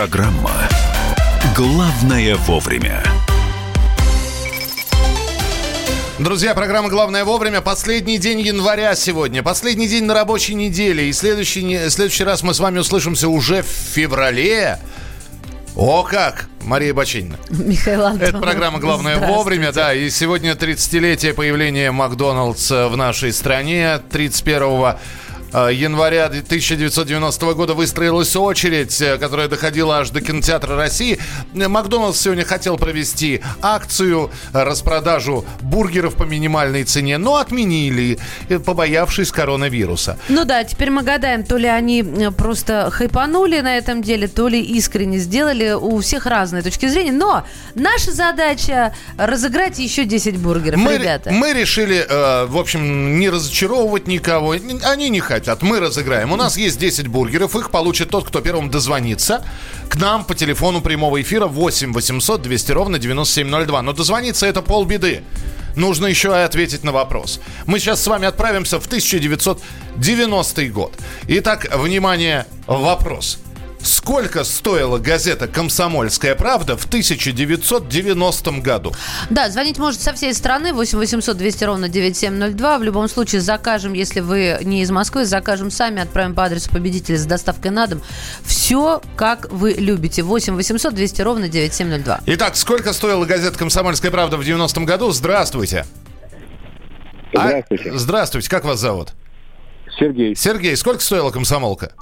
Программа «Главное вовремя». Друзья, программа «Главное вовремя». Последний день января сегодня. Последний день на рабочей неделе. И следующий, следующий раз мы с вами услышимся уже в феврале. О как! Мария Бачинина. Михаил Антонов. Это программа «Главное вовремя», да. И сегодня 30-летие появления Макдоналдс в нашей стране. 31 Э, января 1990 года выстроилась очередь, э, которая доходила аж до кинотеатра России. Макдональдс сегодня хотел провести акцию, э, распродажу бургеров по минимальной цене, но отменили, побоявшись коронавируса. Ну да, теперь мы гадаем, то ли они просто хайпанули на этом деле, то ли искренне сделали. У всех разные точки зрения. Но наша задача разыграть еще 10 бургеров, мы, ребята. Мы решили, э, в общем, не разочаровывать никого. Они не хотят хотят, мы разыграем. У нас есть 10 бургеров, их получит тот, кто первым дозвонится к нам по телефону прямого эфира 8 800 200 ровно 9702. Но дозвониться это полбеды. Нужно еще и ответить на вопрос. Мы сейчас с вами отправимся в 1990 год. Итак, внимание, вопрос. Сколько стоила газета «Комсомольская правда» в 1990 году? Да, звонить может со всей страны. 8 800 200 ровно 9702. В любом случае закажем, если вы не из Москвы, закажем сами, отправим по адресу победителя с доставкой на дом. Все, как вы любите. 8 800 200 ровно 9702. Итак, сколько стоила газета «Комсомольская правда» в 90 году? Здравствуйте. Здравствуйте. А, здравствуйте. Как вас зовут? Сергей. Сергей, сколько стоила «Комсомолка»?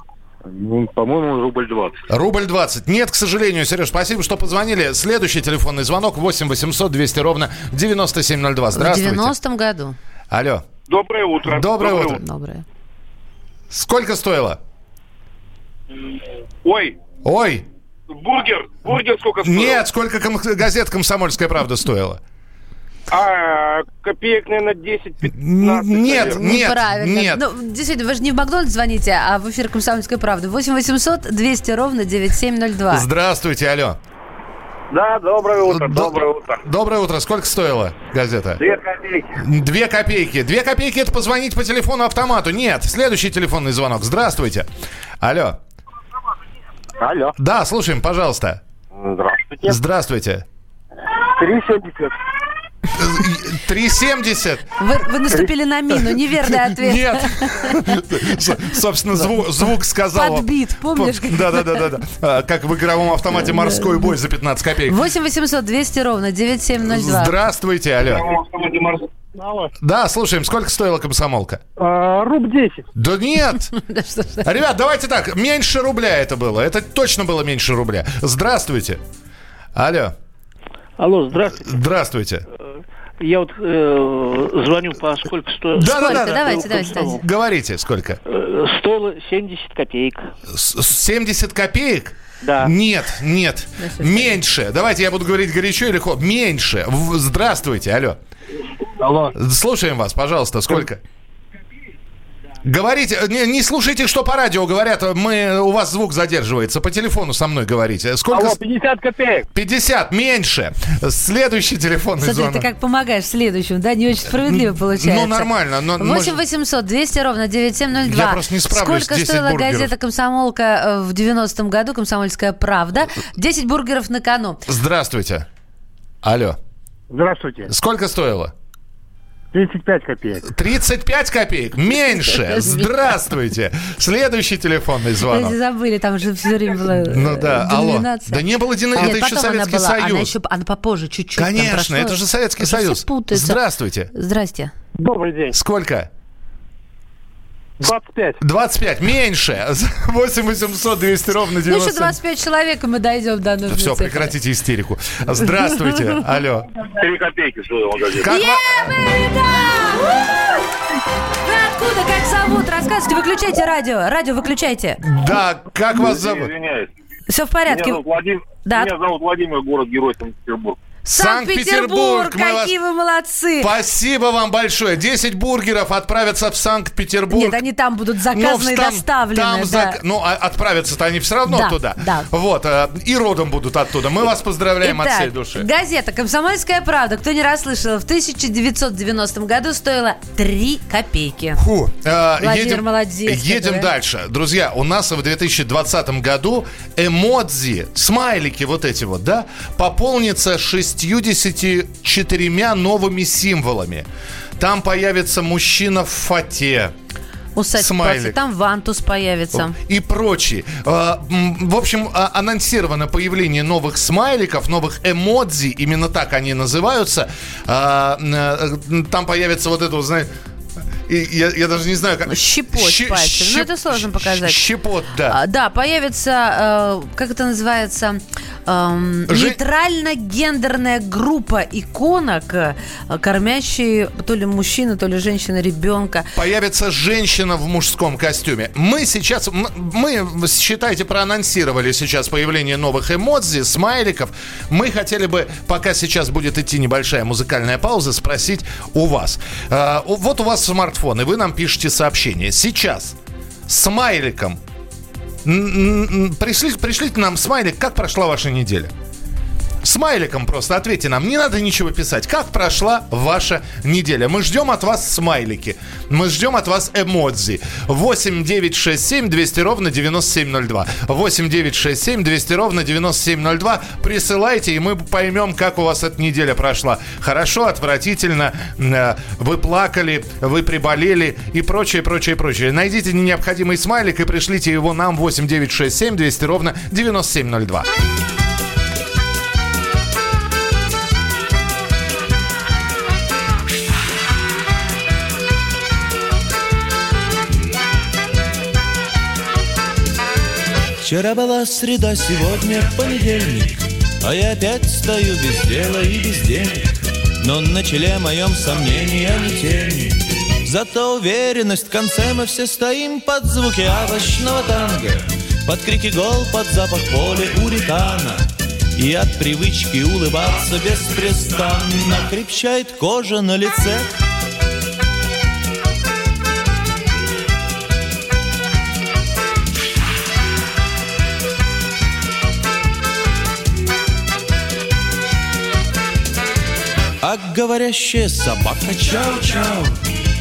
Ну, по-моему, рубль 20. Рубль 20. Нет, к сожалению, Сереж, спасибо, что позвонили. Следующий телефонный звонок 8 800 200 ровно 9702. Здравствуйте. В 90-м году. Алло. Доброе утро. Доброе, утро. утро. Доброе. Сколько стоило? Ой. Ой. Бургер. Бургер сколько стоил? Нет, сколько ком- газет «Комсомольская правда» стоила? А, копеек, наверное, 10-15. Нет, наверное. нет, Неправильно. нет. Ну, действительно, вы же не в Макдональдс звоните, а в эфир «Комсомольской правды». 8 800 200 ровно 9702. Здравствуйте, алло. Да, доброе утро, До- доброе утро. Доброе утро. Сколько стоила газета? Две копейки. Две копейки. Две копейки это позвонить по телефону автомату. Нет, следующий телефонный звонок. Здравствуйте. Алло. Алло. Да, слушаем, пожалуйста. Здравствуйте. Здравствуйте. 3,70. 3,70. Вы, вы наступили на мину, неверный ответ. Нет. Собственно, звук, звук сказал. Подбит, помнишь? Да, да, да, да, да. Как в игровом автомате морской бой за 15 копеек. 8 800 200 ровно 9702. Здравствуйте, алло. Да, слушаем, сколько стоила комсомолка? А, руб 10. Да нет. Ребят, давайте так, меньше рубля это было. Это точно было меньше рубля. Здравствуйте. Алло. Алло, здравствуйте. Здравствуйте. Я вот э, звоню по сколько стоит. Да, Сколько? да, да. Давайте, давайте, давайте. Говорите, сколько? Э, Стоило 70 копеек. С- 70 копеек? Да. Нет, нет. Меньше. Давайте я буду говорить горячо или холодно. Меньше. Здравствуйте, алло. Алло. Слушаем вас, пожалуйста, сколько? Говорите, не, не слушайте, что по радио говорят, мы, у вас звук задерживается, по телефону со мной говорите. Сколько? Алло, 50 копеек. 50, меньше. Следующий телефонный Смотри, звонок. ты как помогаешь следующему, да? Не очень справедливо получается. Ну, нормально. Но, 8 может- 800 200 ровно 9702. Я просто не справлюсь, Сколько 10 стоила бургеров. газета «Комсомолка» э, в 90-м году, «Комсомольская правда»? 10 бургеров на кону. Здравствуйте. Алло. Здравствуйте. Сколько стоило? 35 копеек. 35 копеек? Меньше. Здравствуйте. Следующий телефонный Вы звонок. забыли, там же все время была э, Ну да, алло. Да не было Нет, это еще потом она Советский была, Она Союз. еще она попозже чуть-чуть. Конечно, это же Советский Союз. Здравствуйте. Здрасте. Добрый день. Сколько? 25. 25. Меньше. 8 800 200 ровно Ну, еще 90. 25 человек, и мы дойдем до нужной Все, цифры. прекратите истерику. Здравствуйте. Алло. 3 копейки стоил магазин. Как Вы откуда, как зовут? Рассказывайте, выключайте радио. Радио выключайте. Да, как вас зовут? Извиняюсь. Все в Меня порядке. зовут Владимир. Да. Меня зовут Владимир, город Герой Санкт-Петербург. Санкт-Петербург, Мы вас- какие вы молодцы! Спасибо вам большое. 10 бургеров отправятся в Санкт-Петербург. Нет, они там будут Ну, заказаны и там- доставлены. там да. зак- Ну, а отправятся-то они все равно Да, туда. да. Вот. э, И родом будут оттуда. Мы вас поздравляем от Итак, всей души. газета «Комсомольская правда», кто не расслышал, в 1990 году стоила 3 копейки. Фу, э, Владимир едем, молодец, едем который. дальше. Друзья, у нас в 2020 году эмодзи, смайлики вот эти вот, да, пополнится 64 новыми символами. Там появится мужчина в фате. Усать Смайлик. там вантус появится. и прочие. М, В общем, а, анонсировано появление новых смайликов, новых эмодзи, именно так они называются. А, э, Там появится вот это, вот, знаете, и я, я даже не знаю, как... Щепот Щи- пальцем. Ну, щеп- это сложно показать. Щепот, да. А, Да, появится, э, как это называется, эм, Же- нейтрально-гендерная группа иконок, э, кормящие то ли мужчину, то ли женщина ребенка. Появится женщина в мужском костюме. Мы сейчас, мы, считайте, проанонсировали сейчас появление новых эмодзи, смайликов. Мы хотели бы, пока сейчас будет идти небольшая музыкальная пауза, спросить у вас. Э, вот у вас смартфон, и вы нам пишете сообщение. Сейчас смайликом н- н- пришли, пришлите нам смайлик, как прошла ваша неделя. Смайликом просто ответьте нам. Не надо ничего писать. Как прошла ваша неделя? Мы ждем от вас смайлики. Мы ждем от вас эмодзи. 8 9 6 7 200 ровно 9702. 8 9 6 7 200 ровно 9702. Присылайте, и мы поймем, как у вас эта неделя прошла. Хорошо, отвратительно, э, вы плакали, вы приболели и прочее, прочее, прочее. Найдите необходимый смайлик и пришлите его нам 8 9 6 7 200 ровно 9702. Вчера была среда, сегодня понедельник. А я опять стою без дела и без денег. Но на челе моем сомнения не тени. Зато уверенность в конце мы все стоим Под звуки овощного танго. Под крики гол, под запах поля уритана. И от привычки улыбаться беспрестанно Крепчает кожа на лице А говорящая собака чау-чау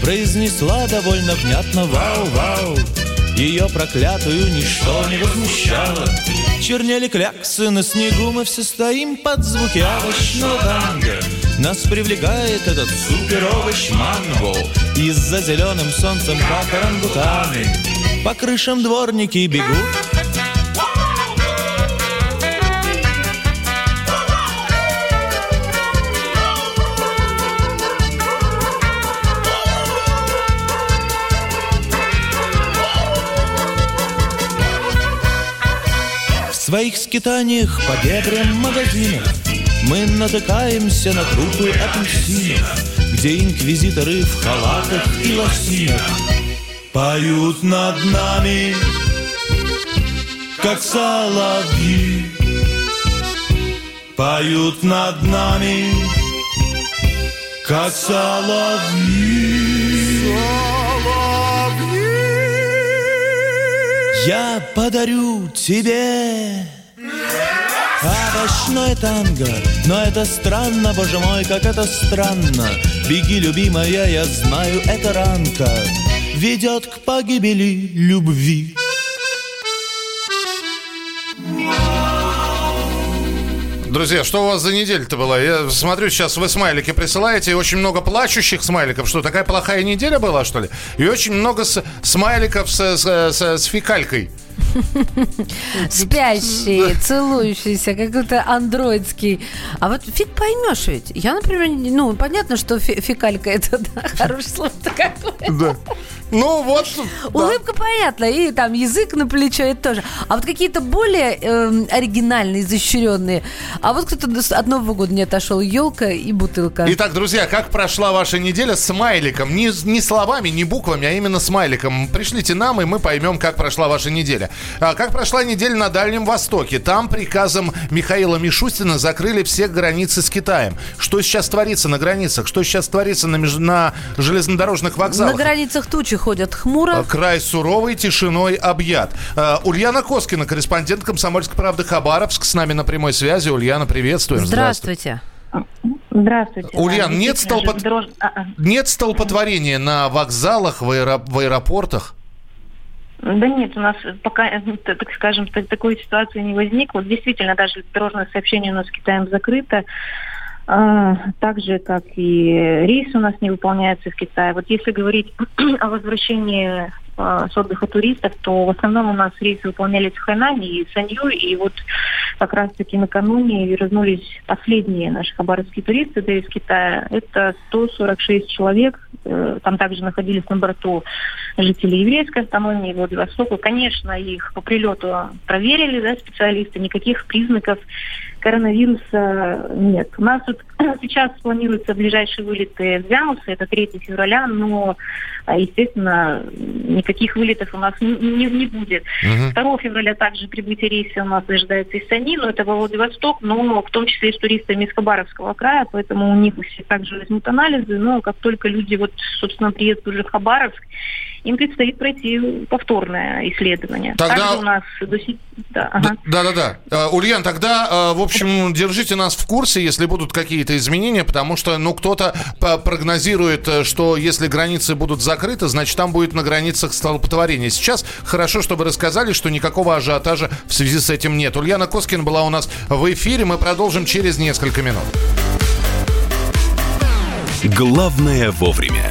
Произнесла довольно внятно вау-вау Ее проклятую ничто не возмущало. Чернели кляксы на снегу Мы все стоим под звуки овощного танго Нас привлекает этот супер-овощ манго. Из-за зеленым солнцем, как орангутаны По крышам дворники бегут своих скитаниях по дебрям магазинов. Мы натыкаемся на трупы апельсинов Где инквизиторы в халатах и лосинах Поют над нами, как соловьи. Поют над нами, как соловьи Я подарю тебе Овощное танго. Но это странно, боже мой, как это странно. Беги, любимая, я знаю, это ранка. Ведет к погибели любви Друзья, что у вас за неделя-то была? Я смотрю, сейчас вы смайлики присылаете, и очень много плачущих смайликов. Что, такая плохая неделя была, что ли? И очень много с- смайликов с, с- с- с фекалькой. Спящие, целующиеся, какой-то андроидский. А вот фиг поймешь ведь. Я, например, ну, понятно, что фе- фекалька это да, хорошее слово-то какое. Да. Ну вот. да. Улыбка понятна, и там язык на плечо, это тоже. А вот какие-то более эм, оригинальные, изощренные. А вот кто-то от Нового года не отошел. Елка и бутылка. Итак, друзья, как прошла ваша неделя с смайликом? Не, не словами, не буквами, а именно смайликом. Пришлите нам, и мы поймем, как прошла ваша неделя. Здравствуйте. А, как прошла неделя на Дальнем Востоке? Там приказом Михаила Мишустина закрыли все границы с Китаем. Что сейчас творится на границах? Что сейчас творится на, меж- на железнодорожных На вокзалах? границах тучи ходят хмуро. А, Край суровый, тишиной объят. А, Ульяна Коскина, корреспондент «Комсомольской правды» Хабаровск, с нами на прямой связи. Ульяна, приветствуем. Здравствуйте. Здравствуйте. Ульян, Да, нет действительно, столпот- железнодорож- а, а. Нет столпотворения на вокзалах, в, аэро- в аэропортах? Да нет, у нас пока, э, т- так скажем, т- такой ситуации не возникло. Действительно, даже дорожное сообщение у нас с Китаем закрыто. А, Так же, как и рейсы у нас не выполняются в Китае. Вот если говорить о возвращении а, с отдыха туристов, то в основном у нас рейсы выполнялись в Хайнане и Санью, и вот как раз-таки накануне вернулись последние наши хабаровские туристы да, из Китая. Это 146 человек. Э, Там также находились на борту жители еврейской автономии Владивостока. Конечно, их по прилету проверили, да, специалисты, никаких признаков коронавируса нет. У нас вот сейчас планируются ближайшие вылеты в Вянусы, это 3 февраля, но, а, естественно, никаких вылетов у нас не, не- не будет. 2 февраля также прибытие рейса у нас ожидается из Сани, но это во Владивосток, но в том числе и с туристами из Хабаровского края, поэтому у них все также возьмут анализы, но как только люди вот, собственно, приедут уже в Хабаровск, им предстоит пройти повторное исследование. Тогда- Также у нас до сих- да, ага. Да-да-да. Э, Ульян, тогда, э, в общем, держите нас в курсе, если будут какие-то изменения, потому что, ну, кто-то прогнозирует, э, что если границы будут закрыты, значит, там будет на границах столпотворение. Сейчас хорошо, что вы рассказали, что никакого ажиотажа в связи с этим нет. Ульяна Коскин была у нас в эфире, мы продолжим через несколько минут. Главное вовремя.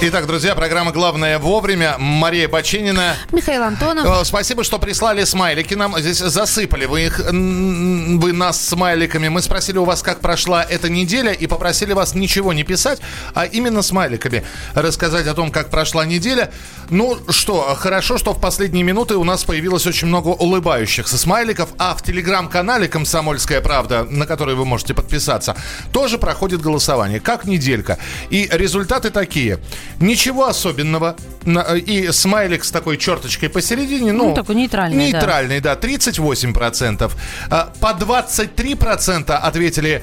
Итак, друзья, программа «Главное вовремя». Мария Бачинина. Михаил Антонов. Э, Спасибо, что прислали смайлики. Нам здесь засыпали. Вы, их, вы нас смайликами. Мы спросили у вас, как прошла эта неделя, и попросили вас ничего не писать, а именно смайликами рассказать о том, как прошла неделя. Ну что, хорошо, что в последние минуты у нас появилось очень много улыбающихся смайликов, а в телеграм-канале «Комсомольская правда», на который вы можете подписаться, тоже проходит голосование. Как неделька. И результаты такие. Ничего особенного. На- И смайлик с такой черточкой посередине. Ну, Ну, такой нейтральный, да. Нейтральный, да. 38%. А, По 23% ответили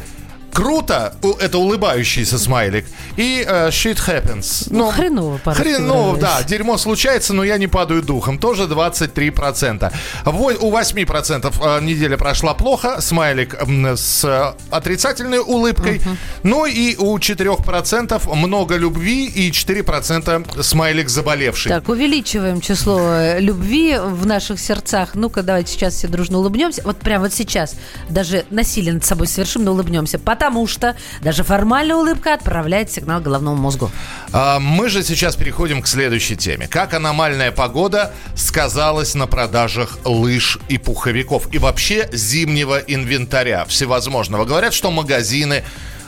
Круто, это улыбающийся смайлик. И э, shit happens. Ну, хреново, по-русски Хреново, выражаясь. да. Дерьмо случается, но я не падаю духом. Тоже 23%. Во- У 8% э, неделя прошла плохо. Смайлик с отрицательной улыбкой. Ну и у 4% много любви и 4% смайлик заболевший. Так, увеличиваем число э, любви в наших сердцах. Ну-ка, давайте сейчас все дружно улыбнемся. Вот прямо вот сейчас. Даже насилие над собой совершим, но улыбнемся. Потому что даже формальная улыбка отправляет сигнал головному мозгу. А, Мы же сейчас переходим к следующей теме. Как аномальная погода сказалась на продажах лыж и пуховиков и вообще зимнего инвентаря всевозможного. Говорят, что магазины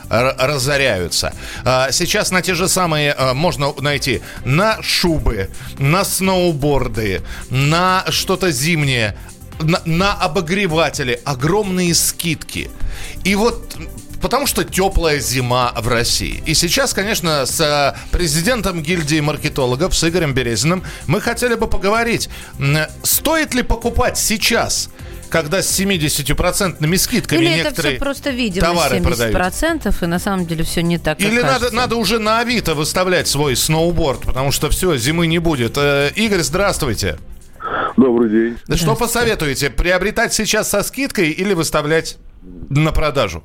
разоряются. А, Сейчас на те же самые а, можно найти на шубы, на сноуборды, на что-то зимнее, на, на обогреватели огромные скидки. И вот Потому что теплая зима в России. И сейчас, конечно, с э, президентом гильдии маркетологов, с Игорем Березиным, мы хотели бы поговорить, стоит ли покупать сейчас, когда с 70% скидками Или это некоторые все просто видимо товары 70%, продают. и на самом деле все не так, как Или надо, кажется. надо уже на Авито выставлять свой сноуборд, потому что все, зимы не будет. Э, Игорь, здравствуйте. Добрый день. Что посоветуете? Приобретать сейчас со скидкой или выставлять на продажу?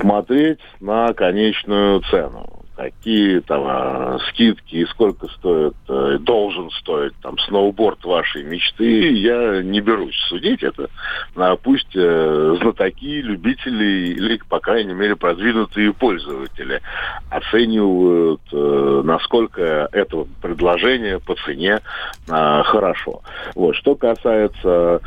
Смотреть на конечную цену. Какие там а, скидки и сколько стоит, э, должен стоить там сноуборд вашей мечты, я не берусь судить. Это а, пусть э, знатоки, любители или, по крайней мере, продвинутые пользователи оценивают, э, насколько это предложение по цене а, хорошо. Вот. Что касается а,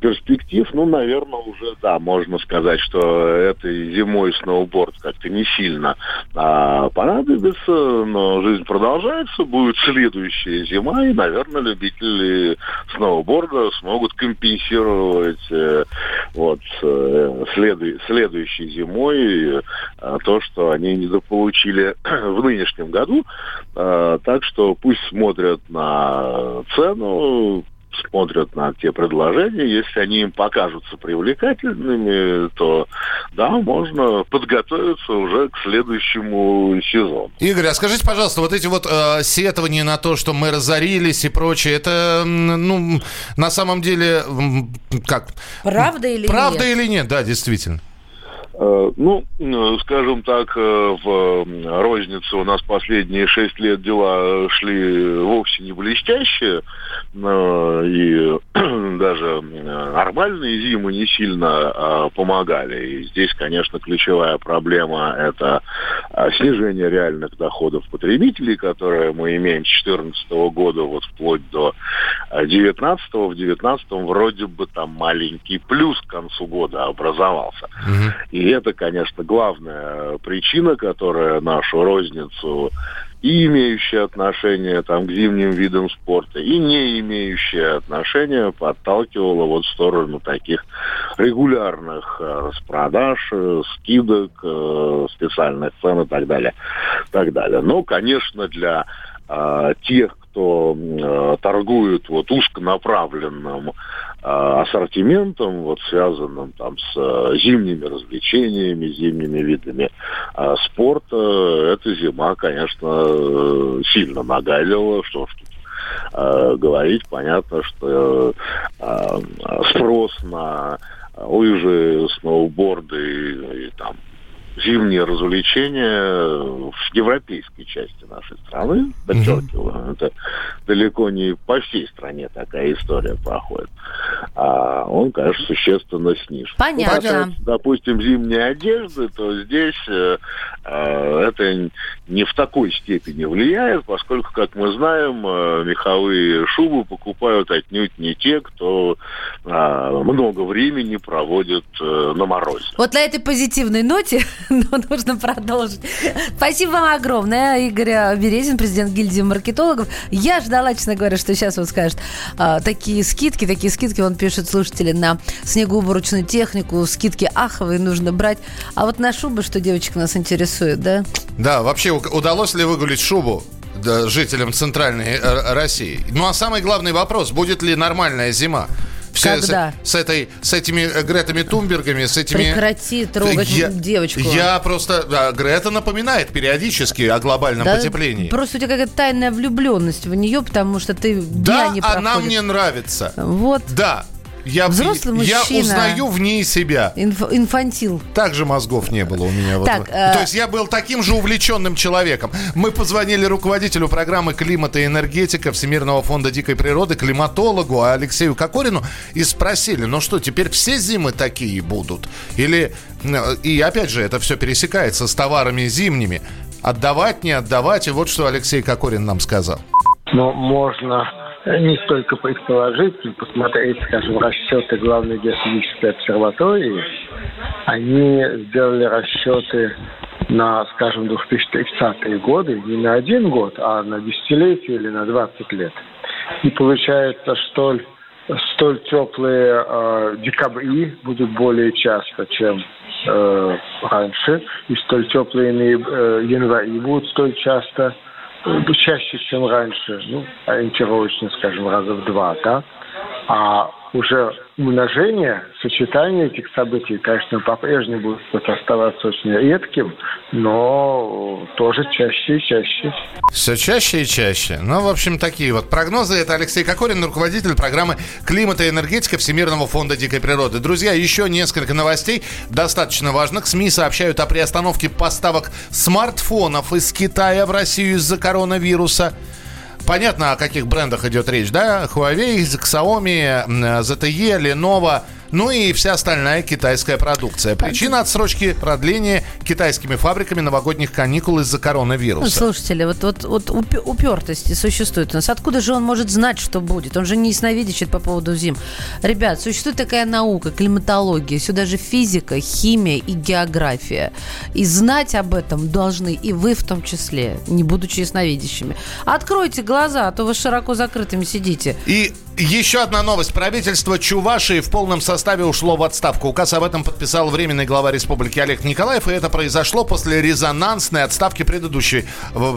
перспектив, ну, наверное, уже, да, можно сказать, что этой зимой сноуборд как-то не сильно а, понадобится, но жизнь продолжается, будет следующая зима, и, наверное, любители сноуборда смогут компенсировать э, вот э, следу- следующей зимой э, то, что они недополучили в нынешнем году. Э, так что пусть смотрят на цену, смотрят на те предложения, если они им покажутся привлекательными, то да, можно подготовиться уже к следующему сезону. Игорь, а скажите, пожалуйста, вот эти вот э, сетования на то, что мы разорились и прочее, это, ну, на самом деле, как? Правда или Правда нет? или нет, да, действительно. Э, Ну, э, скажем так, э, в рознице у нас последние шесть лет дела шли вовсе не блестящие, и даже э, нормальные зимы не сильно э, помогали. И здесь, конечно, ключевая проблема – это э, снижение реальных доходов потребителей, которые мы имеем с 2014 года вот вплоть до 2019. В 2019 вроде бы там маленький плюс к концу года образовался. И это, конечно, главная причина, которая нашу розницу и имеющие отношение там, к зимним видам спорта, и не имеющие отношения подталкивала вот в сторону таких регулярных э, распродаж, э, скидок, э, специальных цен и так далее. Так далее. Но, конечно, для тех, кто э, торгует вот узконаправленным э, ассортиментом, вот связанным там с э, зимними развлечениями, зимними видами э, спорта, эта зима, конечно, э, сильно нагадила, что ж тут э, говорить, понятно, что э, спрос на лыжи, сноуборды и, и там зимние развлечения в европейской части нашей страны, подчеркиваю, это далеко не по всей стране такая история проходит, а он, конечно, существенно снижен. Понятно. Касается, допустим, зимней одежды, то здесь э, э, это не в такой степени влияет, поскольку, как мы знаем, э, меховые шубы покупают отнюдь не те, кто э, много времени проводит э, на морозе. Вот на этой позитивной ноте ну, нужно продолжить. Спасибо вам огромное, Игорь Березин, президент гильдии маркетологов. Я ждала, честно говоря, что сейчас он скажет а, такие скидки, такие скидки, он пишет слушатели на снегоуборочную технику, скидки аховые нужно брать. А вот на шубы, что девочек нас интересует, да? Да, вообще удалось ли выгулить шубу жителям Центральной э, России? Ну а самый главный вопрос, будет ли нормальная зима? Все Когда? С, с этой, с этими э, Гретами Тумбергами, с этими... Прекрати трогать девочку. Я просто... да, Грета напоминает периодически о глобальном Да, потеплении. Просто у тебя какая-то тайная влюбленность в нее, потому что ты Да, дня не она мне нравится. Вот. Да. Я, Взрослый я узнаю в ней себя. Инф- инфантил. Также мозгов не было у меня. вот Так, в- э, То есть я был таким же увлеченным человеком. Мы позвонили руководителю программы «Климат и энергетика» Всемирного фонда дикой природы, климатологу Алексею Кокорину и спросили, ну что, теперь все зимы такие будут? Или, и опять же, это все пересекается с товарами зимними. Отдавать, не отдавать, и вот что Алексей Кокорин нам сказал. Но можно не столько предположить, посмотреть, скажем, расчеты Главной геофизической обсерватории. Они сделали расчеты на, скажем, 2030-е годы, не на один год, а на десятилетие или на 20 лет. И получается, что столь теплые э, декабри будут более часто, чем э, раньше, и столь теплые э, январи будут столь часто, чаще, чем раньше, ну, ориентировочно, скажем, раза в два, да. А уже умножение, сочетание этих событий, конечно, по-прежнему будет оставаться очень редким, но тоже чаще и чаще. Все чаще и чаще. Ну, в общем, такие вот прогнозы. Это Алексей Кокорин, руководитель программы «Климат и энергетика» Всемирного фонда дикой природы. Друзья, еще несколько новостей, достаточно важных. СМИ сообщают о приостановке поставок смартфонов из Китая в Россию из-за коронавируса. Понятно, о каких брендах идет речь, да? Huawei, Xiaomi, ZTE, Lenovo – ну и вся остальная китайская продукция. Причина отсрочки продления китайскими фабриками новогодних каникул из-за коронавируса. Слушатели, вот, вот, вот упертости существует у нас. Откуда же он может знать, что будет? Он же не ясновидящит по поводу зим. Ребят, существует такая наука, климатология, сюда же физика, химия и география. И знать об этом должны и вы в том числе, не будучи ясновидящими. Откройте глаза, а то вы широко закрытыми сидите. И еще одна новость. Правительство Чувашии в полном составе ушло в отставку. Указ об этом подписал временный глава республики Олег Николаев. И это произошло после резонансной отставки предыдущей,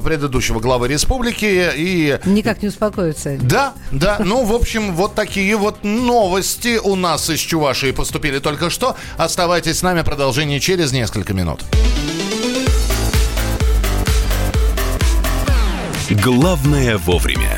предыдущего главы республики. И... Никак не успокоится. Да, да. Ну, в общем, вот такие вот новости у нас из Чувашии поступили только что. Оставайтесь с нами. Продолжение через несколько минут. Главное вовремя.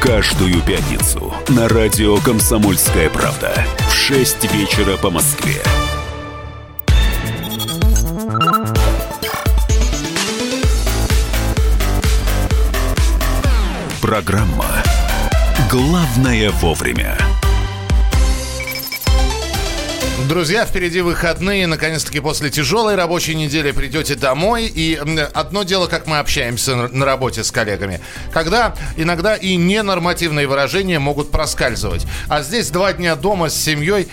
Каждую пятницу на радио «Комсомольская правда» в 6 вечера по Москве. Программа «Главное вовремя». Друзья, впереди выходные. Наконец-таки после тяжелой рабочей недели придете домой. И одно дело, как мы общаемся на работе с коллегами. Когда иногда и ненормативные выражения могут проскальзывать. А здесь два дня дома с семьей.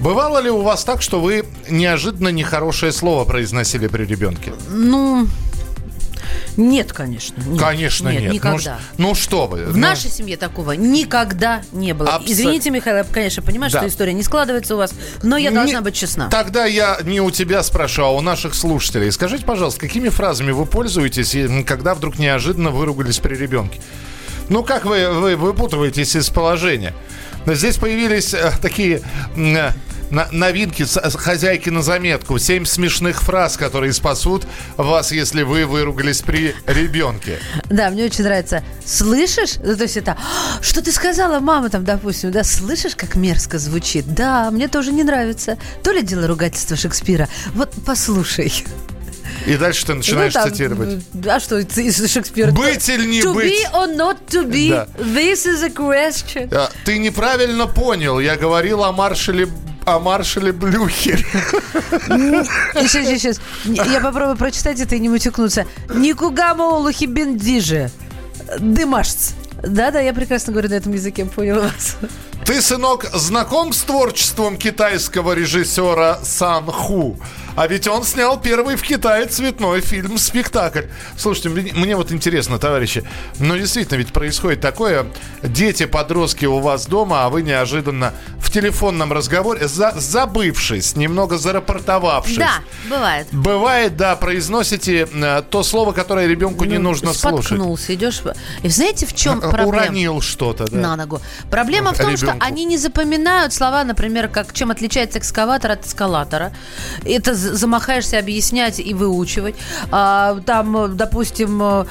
Бывало ли у вас так, что вы неожиданно нехорошее слово произносили при ребенке? Ну, нет, конечно. Нет, конечно нет. нет. Ну никогда. Ну, ну что вы. В ну... нашей семье такого никогда не было. Абсолютно. Извините, Михаил, я, конечно, понимаю, да. что история не складывается у вас, но я должна не... быть честна. Тогда я не у тебя спрашиваю, а у наших слушателей. Скажите, пожалуйста, какими фразами вы пользуетесь, когда вдруг неожиданно выругались при ребенке? Ну, как вы, вы выпутываетесь из положения? Здесь появились э, такие э, на, новинки хозяйки на заметку. Семь смешных фраз, которые спасут вас, если вы выругались при ребенке. Да, мне очень нравится. Слышишь? Ну, то есть это, «А, что ты сказала, мама, там, допустим, да, слышишь, как мерзко звучит? Да, мне тоже не нравится. То ли дело ругательства Шекспира. Вот послушай. И дальше ты начинаешь ну, там, цитировать. А что из Шекспира? Быть или не to быть? To be or not to be? Да. This is a question. А, ты неправильно понял. Я говорил о маршале о маршале Блюхере. Сейчас, сейчас, сейчас. Я попробую прочитать это и не мутюкнуться. Никугамо Олухи Бендиже. Дымашц. Да-да, я прекрасно говорю на этом языке, понял вас. Ты, сынок, знаком с творчеством китайского режиссера Сан Ху? А ведь он снял первый в Китае цветной фильм-спектакль. Слушайте, мне вот интересно, товарищи, но действительно ведь происходит такое. Дети, подростки у вас дома, а вы неожиданно в телефонном разговоре, за, забывшись, немного зарапортовавшись. Да, бывает. Бывает, да, произносите э, то слово, которое ребенку ну, не нужно споткнулся, слушать. Споткнулся, идешь... И знаете, в чем проблема? Уронил что-то, да. На ногу. Проблема в том, Ребенку. Что они не запоминают слова, например, как чем отличается экскаватор от эскалатора. Это замахаешься объяснять и выучивать. А, там, допустим,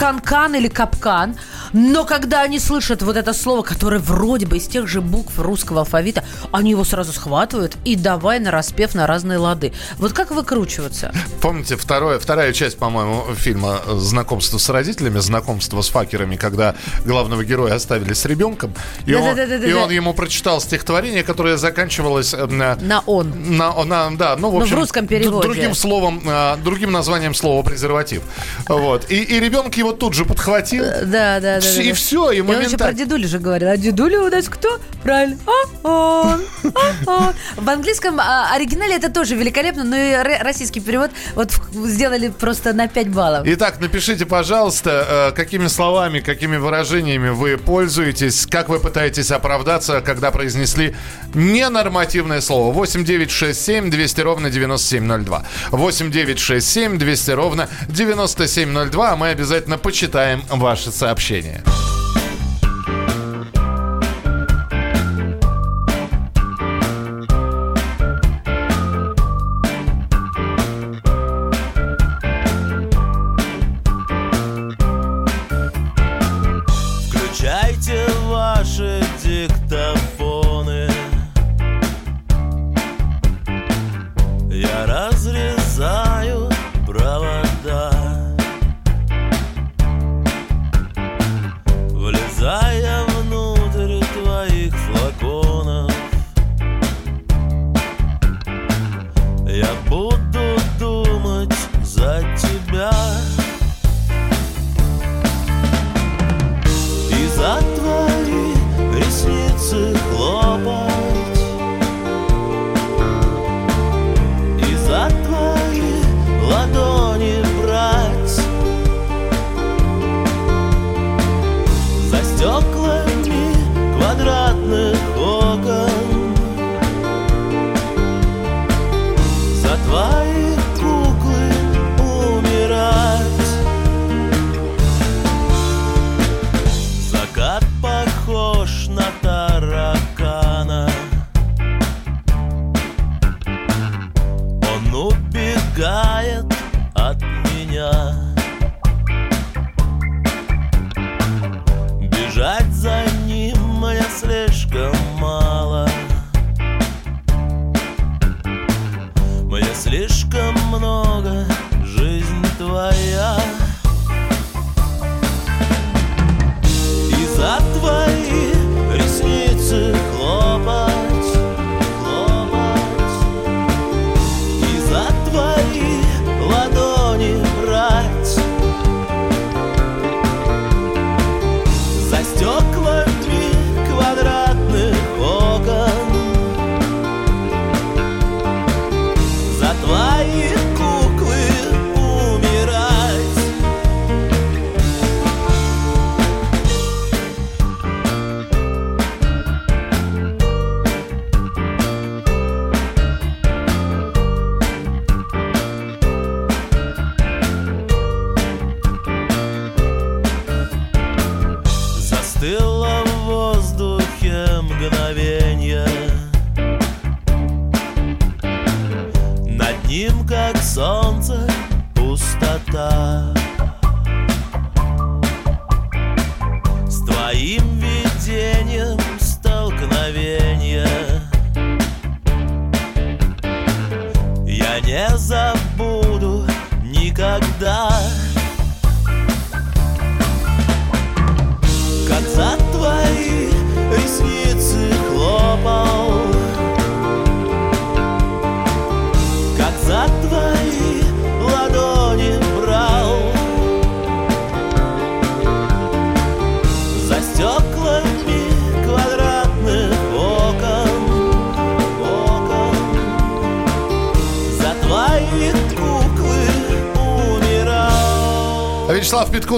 канкан или капкан, но когда они слышат вот это слово, которое вроде бы из тех же букв русского алфавита, они его сразу схватывают и давай на распев на разные лады. Вот как выкручиваться? Помните второе, вторая часть, по-моему, фильма «Знакомство с родителями», «Знакомство с факерами», когда главного героя оставили с ребенком, и, да, он, да, да, и он ему прочитал стихотворение, которое заканчивалось... Э, на, на «он». На, на, да, ну, в общем... Ну, в русском переводе. Другим словом, э, другим названием слова «презерватив». Вот. И, и ребенок его его тут же подхватил. Да, да, да. Да, и да. всё, и он еще про моментально. дедулю же говорил. А дедуля у нас кто? Правильно. А, он, а, он. В английском а, оригинале это тоже великолепно, но и российский перевод вот сделали просто на 5 баллов. Итак, напишите, пожалуйста, э, какими словами, какими выражениями вы пользуетесь, как вы пытаетесь оправдаться, когда произнесли ненормативное слово. 8 9 6 7 200 ровно 9702. 8 9 6 7 200 ровно 9702. А мы обязательно почитаем ваши сообщения.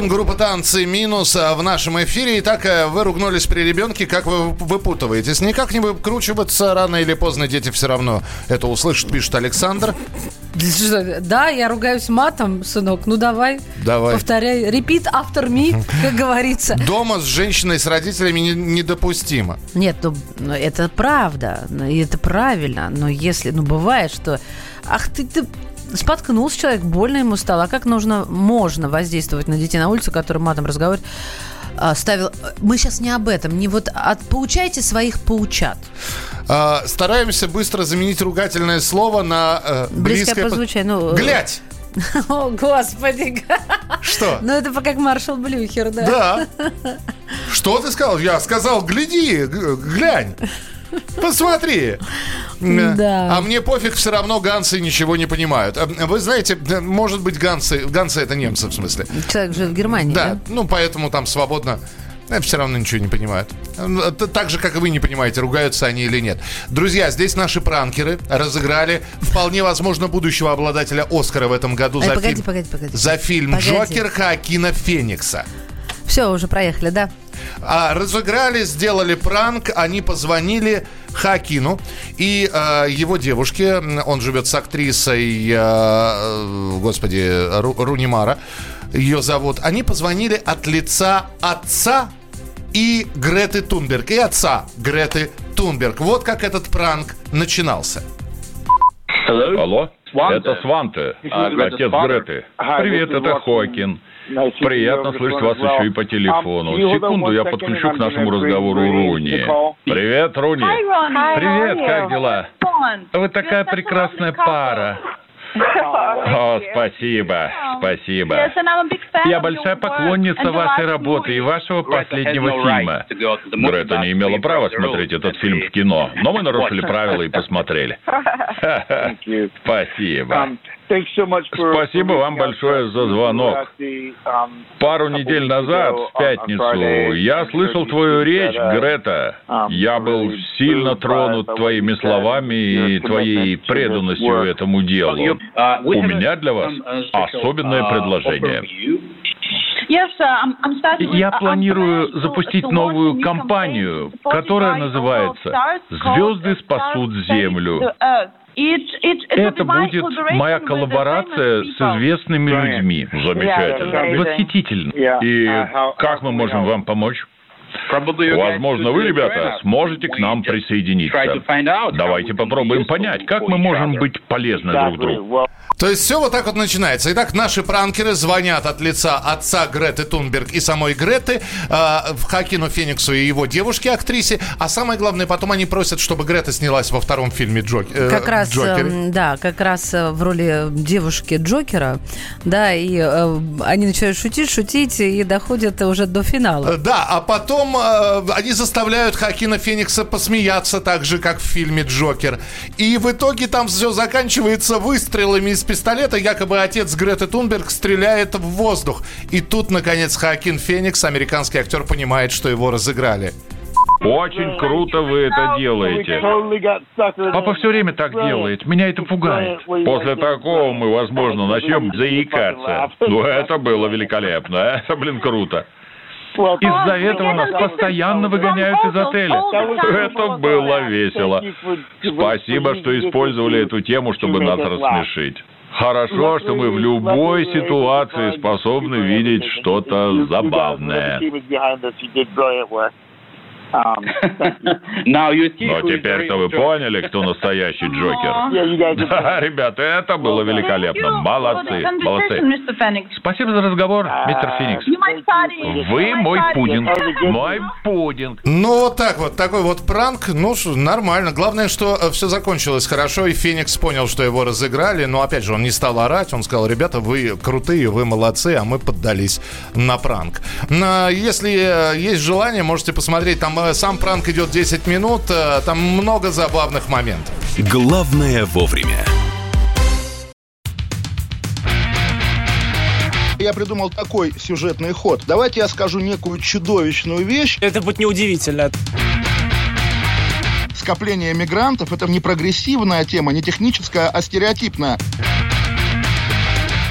Питкун, группа «Танцы минус» а, в нашем эфире. Итак, э, вы ругнулись при ребенке, как вы выпутываетесь? Никак не выкручиваться, рано или поздно дети все равно это услышат, пишет Александр. Да, я ругаюсь матом, сынок. Ну давай, Давай. повторяй. Repeat after me, как говорится. Дома с женщиной, с родителями не- недопустимо. Нет, ну, ну, это правда, ну, и это правильно, но если, ну, бывает, что, ах, ты, ты споткнулся человек, больно ему стало, а как нужно, можно воздействовать на детей на улице, которые матом разговаривают, А, ставил, мы сейчас не об этом, не вот, от, поучайте своих поучат. А, стараемся быстро заменить ругательное слово на э, Близкое близкое... по звучанию, ну, э, Глядь! О, господи. Что? Ну, это как маршал Блюхер, да? Да. Что ты сказал? Я сказал, гляди, глянь. Посмотри. Да. А мне пофиг, все равно ганцы ничего не понимают. А, Вы знаете, да, может быть, ганцы, ганцы это немцы в смысле. Человек живет в Германии, Да, да? ну поэтому там свободно. все равно ничего не понимают. Так же, как и вы не понимаете, ругаются они или нет. Друзья, здесь наши пранкеры разыграли вполне возможно будущего обладателя Оскара в этом году Ай, за, погоди, фильм, погоди, погоди. за фильм Погоди. «Джокер» Хоакина Феникса. Все, уже проехали, да? А, разыграли, сделали пранк, они позвонили Хакину и э, его девушке, он живет с актрисой, э, господи, Ру- Рунимара, ее зовут. Они позвонили от лица отца и Греты Тунберг, и отца Греты Тунберг. Вот как этот пранк начинался. Алло? Это Сванте, А, отец Сванте. Греты. Привет, это. Хокин. Приятно слышать вас еще и по телефону. Um, hold on Секунду, я подключу к нашему разговору Руни. Привет, Руни. Привет, как дела? Вы такая прекрасная пара. О, спасибо, спасибо. Я большая поклонница вашей работы и вашего последнего фильма. Грета не имела права смотреть этот фильм в кино, но мы нарушили правила и посмотрели. Спасибо. Um, thanks so much for- Спасибо вам большое за звонок. Um, Пару недель назад, в пятницу, я слышал твою речь, Грета. Я был сильно тронут твоими словами и твоей преданностью этому делу. У меня для вас особенное предложение. Yes, uh, I'm, I'm starting with- Я планирую запустить новую кампанию, которая называется «Звезды спасут Землю». Это будет моя коллаборация с известными людьми. Замечательно. Yeah, Восхитительно. Yeah. И Uh, how- как мы можем вам помочь? Возможно, вы, ребята, сможете к нам присоединиться. Давайте попробуем понять, как мы можем быть полезны друг другу. То есть все вот так вот начинается. Итак, наши пранкеры звонят от лица отца Греты Тунберг и самой Греты э, в Хакину Фениксу и его девушке, актрисе. А самое главное, потом они просят, чтобы Грета снялась во втором фильме Джок... э, Как раз, «Джокере». эм, да, как раз э, в роли девушки Джокера, да, и э, они начинают шутить, шутить и доходят уже до финала. Э, Да, а потом э, они заставляют Хакина Феникса посмеяться так же, как в фильме «Джокер». И в итоге там все заканчивается выстрелами из пистолета. Якобы отец Греты Тунберг стреляет в воздух. И тут, наконец, Хакин Феникс, американский актер, понимает, что его разыграли. Очень круто вы это делаете. Папа все время так делает. Меня это пугает. После такого мы, возможно, начнем заикаться. Ну, это было великолепно. Это, блин, круто. Из-за этого нас постоянно выгоняют из отеля. Это было весело. Спасибо, что использовали эту тему, чтобы нас рассмешить. Хорошо, что мы в любой ситуации способны видеть что-то забавное. Но теперь-то вы поняли, кто настоящий Джокер. Да, ребята, это было великолепно. Молодцы, молодцы. Спасибо за разговор, мистер Феникс. Вы мой пудинг. Мой пудинг. Ну, вот так вот, такой вот пранк, ну, нормально. Главное, что все закончилось хорошо, и Феникс понял, что его разыграли. Но, опять же, он не стал орать, он сказал, ребята, вы крутые, вы молодцы, а мы поддались на пранк. Если э, есть желание, можете посмотреть, там э, сам пранк идет 10 минут, э, там много забавных моментов. Главное вовремя. Я придумал такой сюжетный ход. Давайте я скажу некую чудовищную вещь. Это будет неудивительно. Скопление мигрантов – это не прогрессивная тема, не техническая, а стереотипная.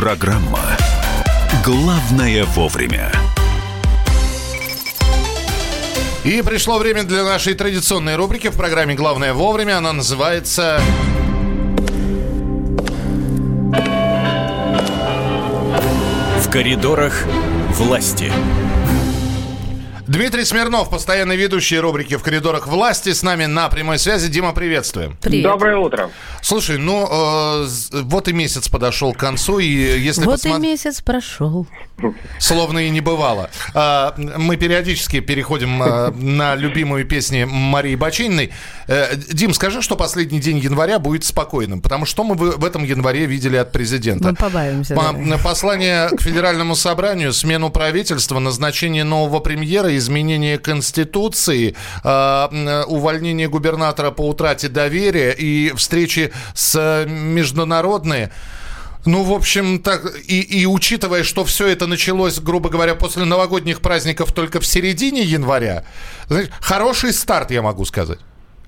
Программа «Главное вовремя». И пришло время для нашей традиционной рубрики в программе «Главное вовремя». Она называется... В коридорах власти. Дмитрий Смирнов, постоянный ведущий рубрики «В коридорах власти», с нами на прямой связи. Дима, приветствуем. Привет. Доброе утро. Слушай, ну, э, вот и месяц подошел к концу, и если Вот посмотреть... и месяц прошел. Словно и не бывало. А, Мы периодически переходим а, на любимые песни Марии Бачининой. Э, Дим, скажи, что последний день января будет спокойным, потому что мы в этом январе видели от президента. Мы побаиваемся. По- да. Послание к федеральному собранию, смену правительства, назначение нового премьера, изменение Конституции, а, увольнение губернатора по утрате доверия и встречи с международные. Ну, в общем, так, и, и учитывая, что все это началось, грубо говоря, после новогодних праздников только в середине января, знаешь, хороший старт, я могу сказать.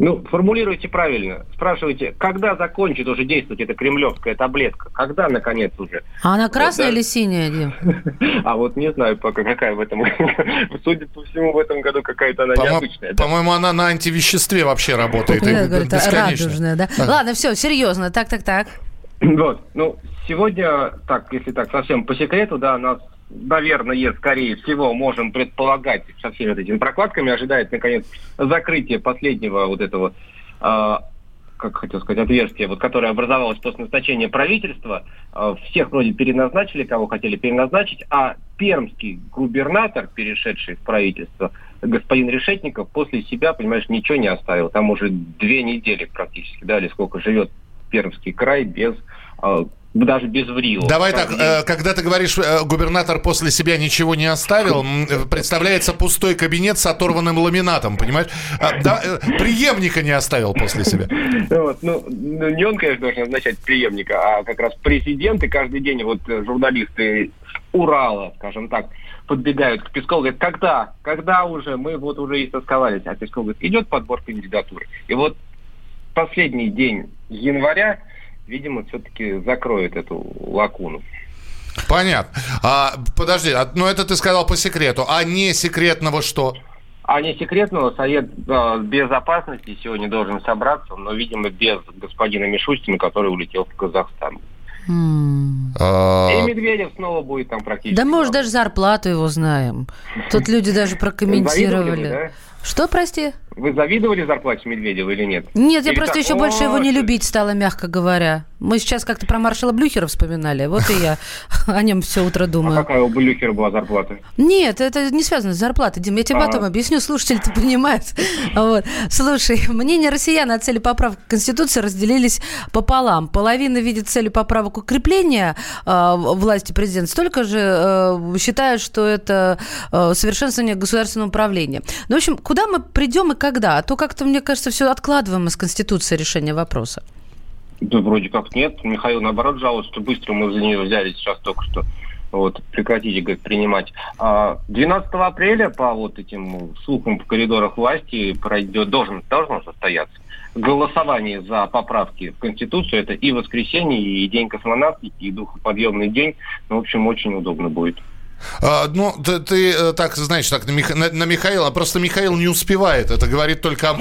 Ну, формулируйте правильно. Спрашивайте, когда закончит уже действовать эта кремлевская таблетка? Когда, наконец, уже? А она красная Вот, да. или синяя, Дим? А вот не знаю пока, какая в этом... Судя по всему, в этом году какая-то она необычная. да. По-моему, она на антивеществе вообще работает. радужная, да? Да. Ладно, все, серьезно. Так, так, так. Вот, ну, сегодня, так, если так совсем по секрету, да, нас, наверное, скорее всего, можем предполагать со всеми вот этими прокладками, ожидает, наконец, закрытие последнего вот этого, а, как хотел сказать, отверстия, вот, которое образовалось после назначения правительства. А, всех вроде переназначили, кого хотели переназначить, а пермский губернатор, перешедший в правительство, господин Решетников, после себя, понимаешь, ничего не оставил. Там уже две недели практически, да, или сколько живет Пермский край без а, даже без Врила. Давай так, э, когда ты говоришь, э, губернатор после себя ничего не оставил, э, представляется пустой кабинет с оторванным ламинатом, понимаешь? А, да, э, преемника не оставил после себя. Вот, ну, ну, не он, конечно, должен назначать преемника, а как раз президент, и каждый день вот журналисты Урала, скажем так, подбегают к Пескову, говорят, когда, когда уже, мы вот уже и сосковались, а Песков говорит, идет подбор кандидатуры. И вот последний день января, видимо, все-таки закроет эту лакуну. Понятно. А, подожди, а, ну это ты сказал по секрету. А не секретного что? А не секретного Совет э, Безопасности сегодня должен собраться, но, видимо, без господина Мишустина, который улетел в Казахстан. А, И Медведев снова будет там практически. Да мы уже даже зарплату его знаем. Тут люди даже прокомментировали. Что, прости? Вы завидовали зарплате Медведева или нет? Нет, я Или просто так, еще больше его не «О, любить стала, мягко говоря. Мы сейчас как-то про маршала Блюхера вспоминали. Вот и я о нем все утро А думаю. какая у Блюхера была зарплата? Нет, это не связано с зарплатой, Дим. Я тебе А. потом объясню, слушатели-то понимают. Вот. Слушай, мнения россиян о цели поправок к Конституции разделились пополам. Половина видит целью поправок укрепления э, власти президента, столько же э, считают, что это э, совершенствование государственного управления. Ну, в общем, куда мы придем и когда? А то как-то, мне кажется, все откладываем из Конституции решение вопроса. Да вроде как нет. Михаил, наоборот, жалуется, что быстро мы за нее взялись сейчас только что. Вот, прекратите, говорит, принимать. А 12 апреля по вот этим слухам в коридорах власти пройдет, должен, должно состояться голосование за поправки в Конституцию. Это и воскресенье, и День космонавтики, и духоподъемный день. Ну, в общем, очень удобно будет. А, ну, ты, ты, э, так, знаешь, так, на, Миха- на- на Михаила, просто Михаил не успевает. Это говорит только о,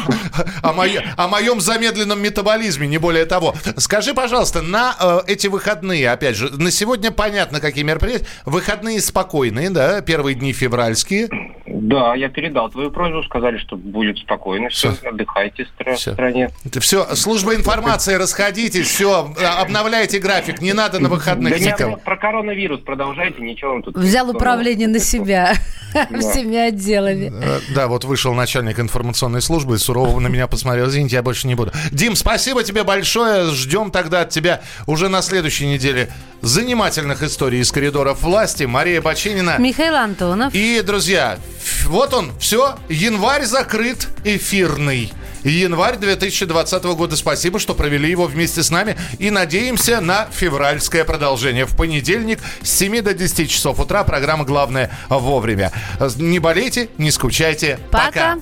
о, моё- о моем замедленном метаболизме, не более того. Скажи, пожалуйста, на э, эти выходные, опять же, на сегодня понятно, какие мероприятия. Выходные спокойные, да, первые дни февральские. Да, я передал твою просьбу, сказали, что будет спокойно, все, отдыхайте в стра- стране. Все, служба информации, расходитесь, все, обновляйте график, не надо на выходных Да не, про коронавирус продолжайте, ничего вам тут... Взял управление на себя всеми отделами. Э, Да, вот вышел начальник информационной службы и сурово на меня посмотрел. Извините, я больше не буду. Дим, спасибо тебе большое. Ждем тогда от тебя уже на следующей неделе занимательных историй из коридоров власти. Мария Бачинина. Михаил Антонов. И, друзья, вот он, все, январь закрыт, эфирный. Январь 2020 года. Спасибо, что провели его вместе с нами. И надеемся на февральское продолжение. В понедельник с 7 до 10 часов утра. Программа «Главное вовремя». Не болейте, не скучайте. Пока.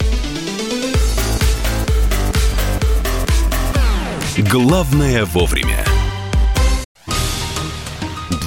Главное вовремя.